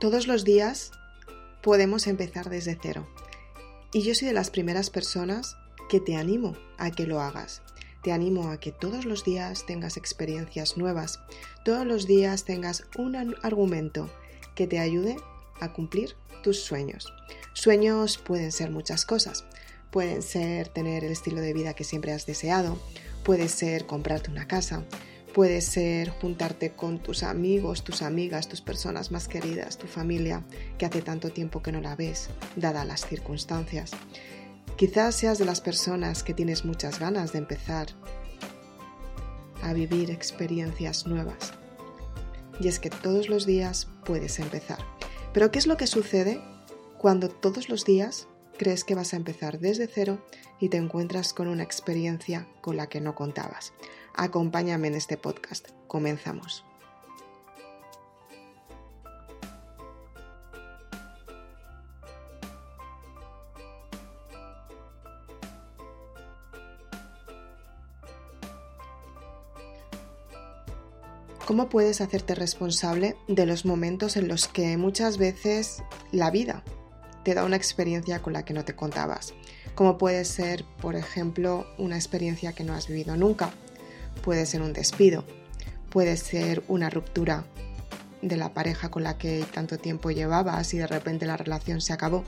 Todos los días podemos empezar desde cero. Y yo soy de las primeras personas que te animo a que lo hagas. Te animo a que todos los días tengas experiencias nuevas, todos los días tengas un argumento que te ayude a cumplir tus sueños. Sueños pueden ser muchas cosas. Pueden ser tener el estilo de vida que siempre has deseado, puede ser comprarte una casa, puede ser juntarte con tus amigos, tus amigas, tus personas más queridas, tu familia, que hace tanto tiempo que no la ves, dadas las circunstancias. Quizás seas de las personas que tienes muchas ganas de empezar a vivir experiencias nuevas. Y es que todos los días puedes empezar. Pero ¿qué es lo que sucede cuando todos los días crees que vas a empezar desde cero y te encuentras con una experiencia con la que no contabas. Acompáñame en este podcast. Comenzamos. ¿Cómo puedes hacerte responsable de los momentos en los que muchas veces la vida te da una experiencia con la que no te contabas. Como puede ser, por ejemplo, una experiencia que no has vivido nunca. Puede ser un despido. Puede ser una ruptura de la pareja con la que tanto tiempo llevabas y de repente la relación se acabó.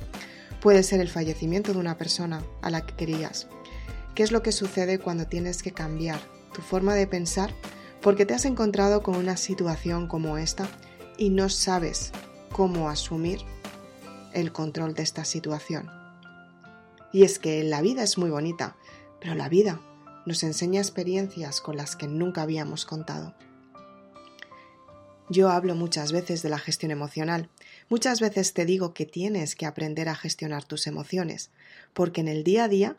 Puede ser el fallecimiento de una persona a la que querías. ¿Qué es lo que sucede cuando tienes que cambiar tu forma de pensar porque te has encontrado con una situación como esta y no sabes cómo asumir el control de esta situación. Y es que la vida es muy bonita, pero la vida nos enseña experiencias con las que nunca habíamos contado. Yo hablo muchas veces de la gestión emocional. Muchas veces te digo que tienes que aprender a gestionar tus emociones, porque en el día a día,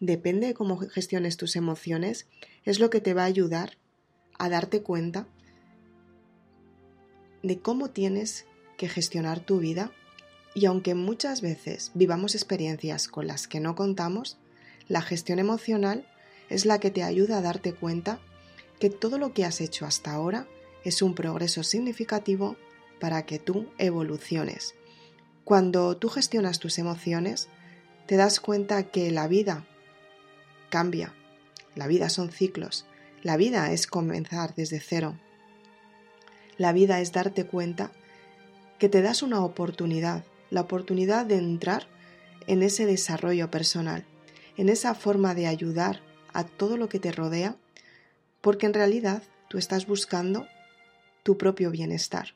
depende de cómo gestiones tus emociones, es lo que te va a ayudar a darte cuenta de cómo tienes que gestionar tu vida y aunque muchas veces vivamos experiencias con las que no contamos, la gestión emocional es la que te ayuda a darte cuenta que todo lo que has hecho hasta ahora es un progreso significativo para que tú evoluciones. Cuando tú gestionas tus emociones, te das cuenta que la vida cambia, la vida son ciclos, la vida es comenzar desde cero, la vida es darte cuenta que te das una oportunidad la oportunidad de entrar en ese desarrollo personal, en esa forma de ayudar a todo lo que te rodea, porque en realidad tú estás buscando tu propio bienestar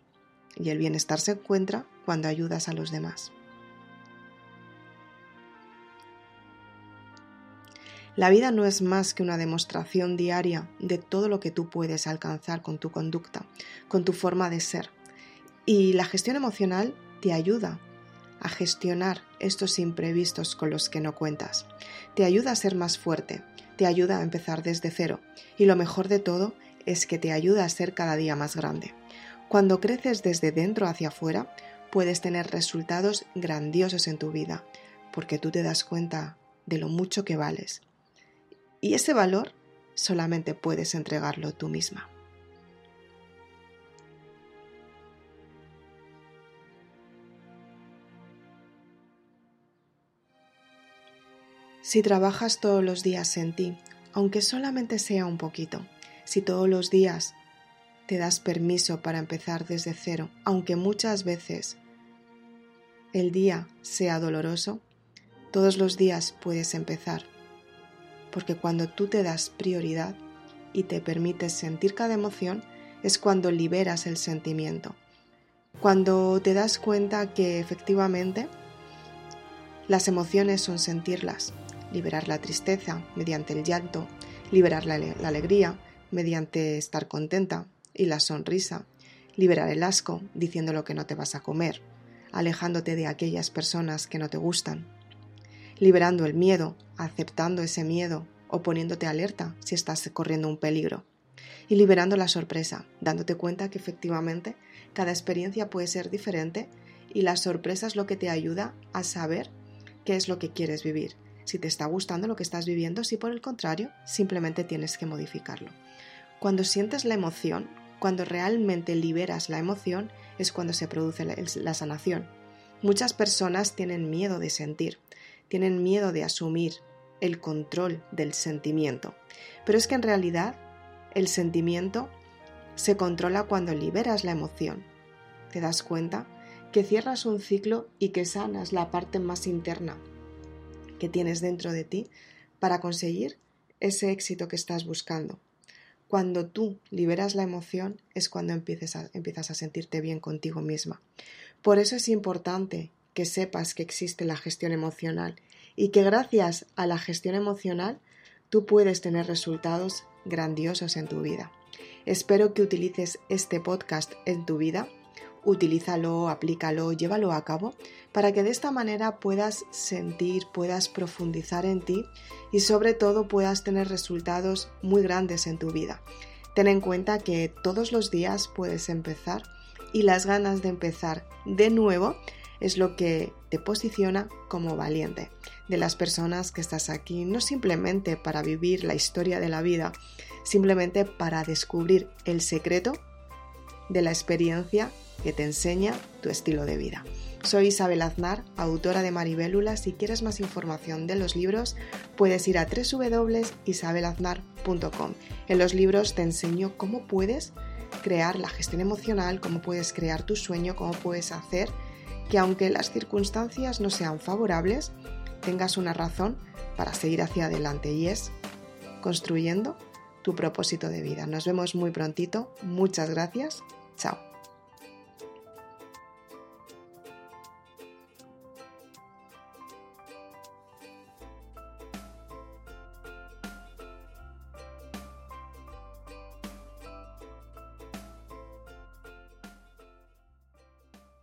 y el bienestar se encuentra cuando ayudas a los demás. La vida no es más que una demostración diaria de todo lo que tú puedes alcanzar con tu conducta, con tu forma de ser. Y la gestión emocional te ayuda a gestionar estos imprevistos con los que no cuentas. Te ayuda a ser más fuerte, te ayuda a empezar desde cero y lo mejor de todo es que te ayuda a ser cada día más grande. Cuando creces desde dentro hacia afuera, puedes tener resultados grandiosos en tu vida, porque tú te das cuenta de lo mucho que vales. Y ese valor solamente puedes entregarlo tú misma. Si trabajas todos los días en ti, aunque solamente sea un poquito, si todos los días te das permiso para empezar desde cero, aunque muchas veces el día sea doloroso, todos los días puedes empezar, porque cuando tú te das prioridad y te permites sentir cada emoción, es cuando liberas el sentimiento, cuando te das cuenta que efectivamente las emociones son sentirlas, liberar la tristeza mediante el llanto, liberar la, alegría mediante estar contenta y la sonrisa, liberar el asco diciendo lo que no te vas a comer, alejándote de aquellas personas que no te gustan, liberando el miedo, aceptando ese miedo o poniéndote alerta si estás corriendo un peligro, y liberando la sorpresa, dándote cuenta que efectivamente cada experiencia puede ser diferente y la sorpresa es lo que te ayuda a saber qué es lo que quieres vivir si te está gustando lo que estás viviendo, si por el contrario simplemente tienes que modificarlo. Cuando sientes la emoción, cuando realmente liberas la emoción es cuando se produce la, sanación. Muchas personas tienen miedo de sentir, tienen miedo de asumir el control del sentimiento. Pero es que en realidad el sentimiento se controla cuando liberas la emoción. ¿Te das cuenta? Que cierras un ciclo y que sanas la parte más interna que tienes dentro de ti para conseguir ese éxito que estás buscando. Cuando tú liberas la emoción es cuando empiezas a, empiezas a sentirte bien contigo misma. Por eso es importante que sepas que existe la gestión emocional y que gracias a la gestión emocional tú puedes tener resultados grandiosos en tu vida. Espero que utilices este podcast en tu vida utilízalo, aplícalo, llévalo a cabo para que de esta manera puedas sentir, puedas profundizar en ti y sobre todo puedas tener resultados muy grandes en tu vida. Ten en cuenta que todos los días puedes empezar y las ganas de empezar de nuevo es lo que te posiciona como valiente. De las personas que estás aquí, no simplemente para vivir la historia de la vida, simplemente para descubrir el secreto de la experiencia que te enseña tu estilo de vida. Soy Isabel Aznar, autora de Maribélula. Si quieres más información de los libros, puedes ir a www.isabelaznar.com. En los libros te enseño cómo puedes crear la gestión emocional, cómo puedes crear tu sueño, cómo puedes hacer que aunque las circunstancias no sean favorables, tengas una razón para seguir hacia adelante y es construyendo tu propósito de vida. Nos vemos muy prontito. Muchas gracias. So.